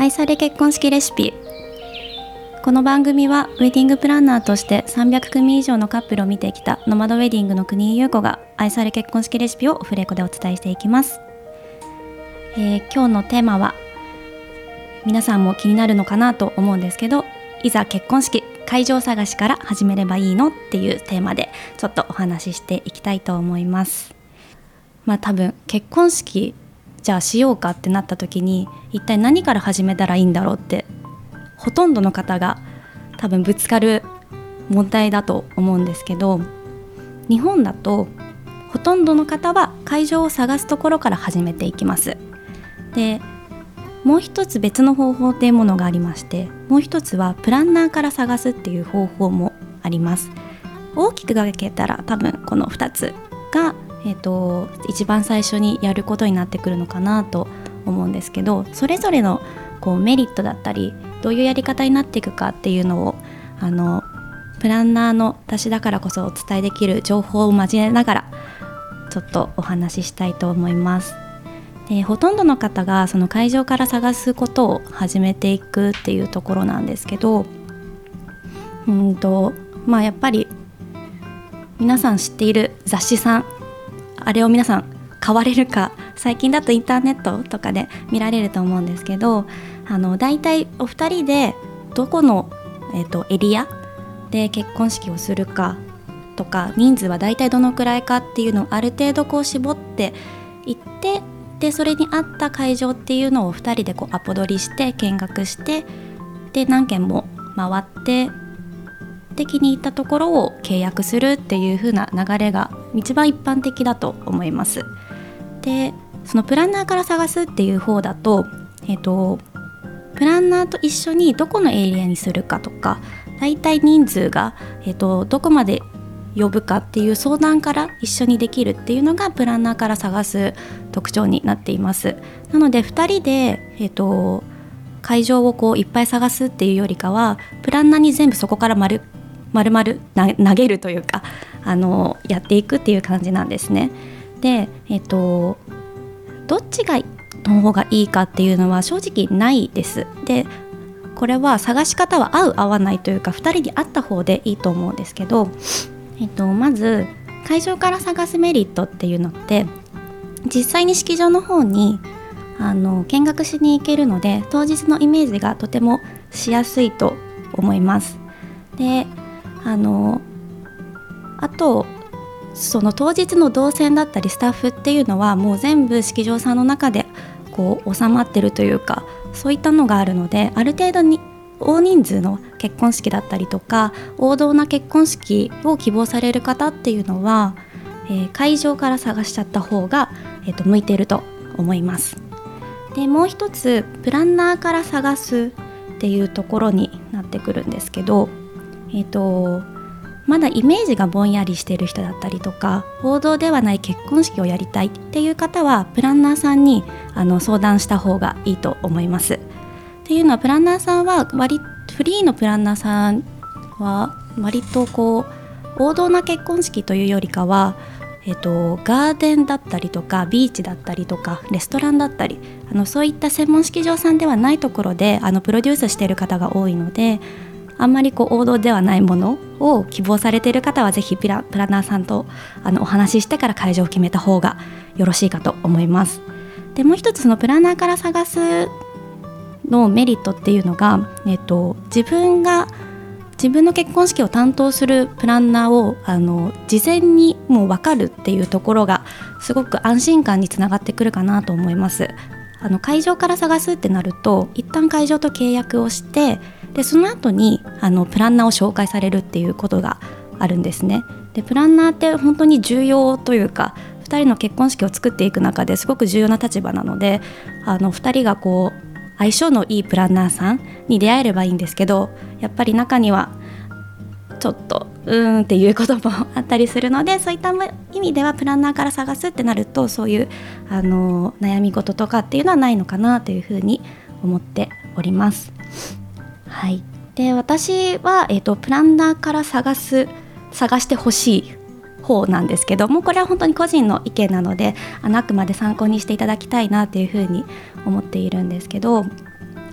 愛され結婚式レシピ。この番組はウェディングプランナーとして300組以上のカップルを見てきたノマドウェディングの国井優子が愛され結婚式レシピをフレコでお伝えしていきます、えー、今日のテーマは皆さんも気になるのかなと思うんですけどいざ結婚式会場探しから始めればいいのっていうテーマでちょっとお話ししていきたいと思います。まあ多分結婚式じゃあしようかってなった時に一体何から始めたらいいんだろうってほとんどの方が多分ぶつかる問題だと思うんですけど日本だとほとんどの方は会場を探すところから始めていきます。でもう一つ別の方法っていうものがありましてもう一つはプランナーから探すっていう方法もあります。大きく分けたら多分この2つがえーと、一番最初にやることになってくるのかなと思うんですけどそれぞれのこうメリットだったりどういうやり方になっていくかっていうのをあのプランナーの私だからこそお伝えできる情報を交えながらちょっとお話ししたいと思います。でほとんどの方がその会場から探すことを始めていくっていうところなんですけどうんとまあやっぱり皆さん知っている雑誌さんあれを皆さん買われるか最近だとインターネットとかで見られると思うんですけどあの大体お二人でどこの、えーと、エリアで結婚式をするかとか人数は大体どのくらいかっていうのをある程度こう絞っていってでそれに合った会場っていうのを2人でこうアポ取りして見学してで何件も回って的に行ったところを契約するっていう風な流れが一番一般的だと思います。でそのプランナーから探すっていう方だと,、えーと、プランナーと一緒にどこのエリアにするかとか大体人数が、えーと、どこまで呼ぶかっていう相談から一緒にできるっていうのがプランナーから探す特徴になっていますなので2人で、えーと、会場をこういっぱい探すっていうよりかはプランナーに全部そこから丸丸々投げるというかあのやっていくっていう感じなんですね。で、えっと、どっちがの方がいいかっていうのは正直ないです。でこれは探し方は合う合わないというか2人に合った方でいいと思うんですけど、えっと、まず会場から探すメリットっていうのって実際に式場の方にあの見学しに行けるので当日のイメージがとてもしやすいと思います。であのあとその当日の動線だったりスタッフっていうのはもう全部式場さんの中でこう収まってるというかそういったのがあるのである程度に大人数の結婚式だったりとか王道な結婚式を希望される方っていうのは、えー、会場から探しちゃった方が、えー、と向いてると思います。でもう一つプランナーから探すっていうところになってくるんですけどえーと、まだイメージがぼんやりしている人だったりとか報道ではない結婚式をやりたいっていう方はプランナーさんにあの相談した方がいいと思います。っていうのはプランナーさんは割フリーのプランナーさんは割とこう王道な結婚式というよりかは、えーと、ガーデンだったりとかビーチだったりとかレストランだったりあのそういった専門式場さんではないところであのプロデュースしている方が多いのであんまりこう王道ではないものを希望されている方はぜひプラプランナーさんとあのお話ししてから会場を決めた方がよろしいかと思います。でもう一つそのプランナーから探すのメリットっていうのが、えっと、自分が自分の結婚式を担当するプランナーをあの事前にもう分かるっていうところがすごく安心感につながってくるかなと思います。あの会場から探すってなると一旦会場と契約をしてでその後にあのプランナーを紹介されるっていうことがあるんですね。でプランナーって本当に重要というか2人の結婚式を作っていく中ですごく重要な立場なのであの2人がこう相性のいいプランナーさんに出会えればいいんですけどやっぱり中にはちょっとうーんっていうこともあったりするのでそういった意味ではプランナーから探すってなるとそういうあの悩み事とかっていうのはないのかなというふうに思っております。はい、で私は、えーと、プランナーから探す探してほしい方なんですけどもこれは本当に個人の意見なのであのあくまで参考にしていただきたいなというふうに思っているんですけど、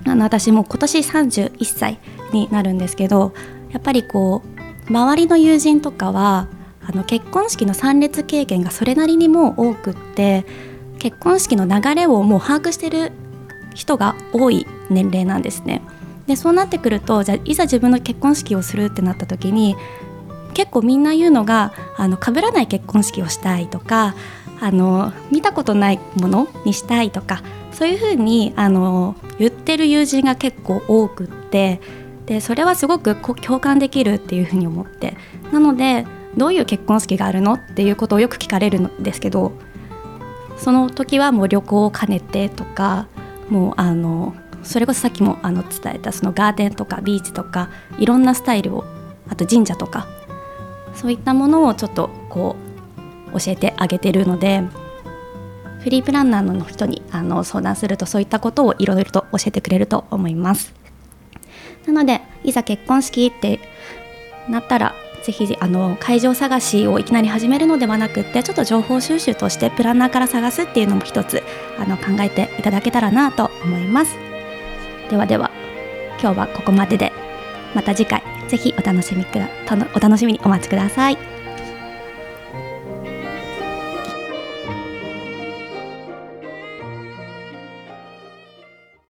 あの私も今年31歳になるんですけどやっぱりこう周りの友人とかはあの結婚式の参列経験がそれなりにも多くって結婚式の流れをもう把握してる人が多い年齢なんですね。でそうなってくるとじゃいざ自分の結婚式をするってなった時に結構みんな言うのがあの被らない結婚式をしたいとかあの見たことないものにしたいとかそういうふうにあの言ってる友人が結構多くってでそれはすごく共感できるっていうふうに思って。なのでどういう結婚式があるのっていうことをよく聞かれるんですけどその時はもう旅行を兼ねてとかもうあのそれこそさっきもあの伝えたそのガーデンとかビーチとかいろんなスタイルをあと神社とかそういったものをちょっとこう教えてあげてるのでフリープランナーの人にあの相談するとそういったことをいろいろと教えてくれると思います。なのでいざ結婚式ってなったらぜひあの会場探しをいきなり始めるのではなくってちょっと情報収集としてプランナーから探すっていうのも一つあの考えていただけたらなと思います。ではでは今日はここまででまた次回ぜひお楽しみくだお楽しみにお待ちください。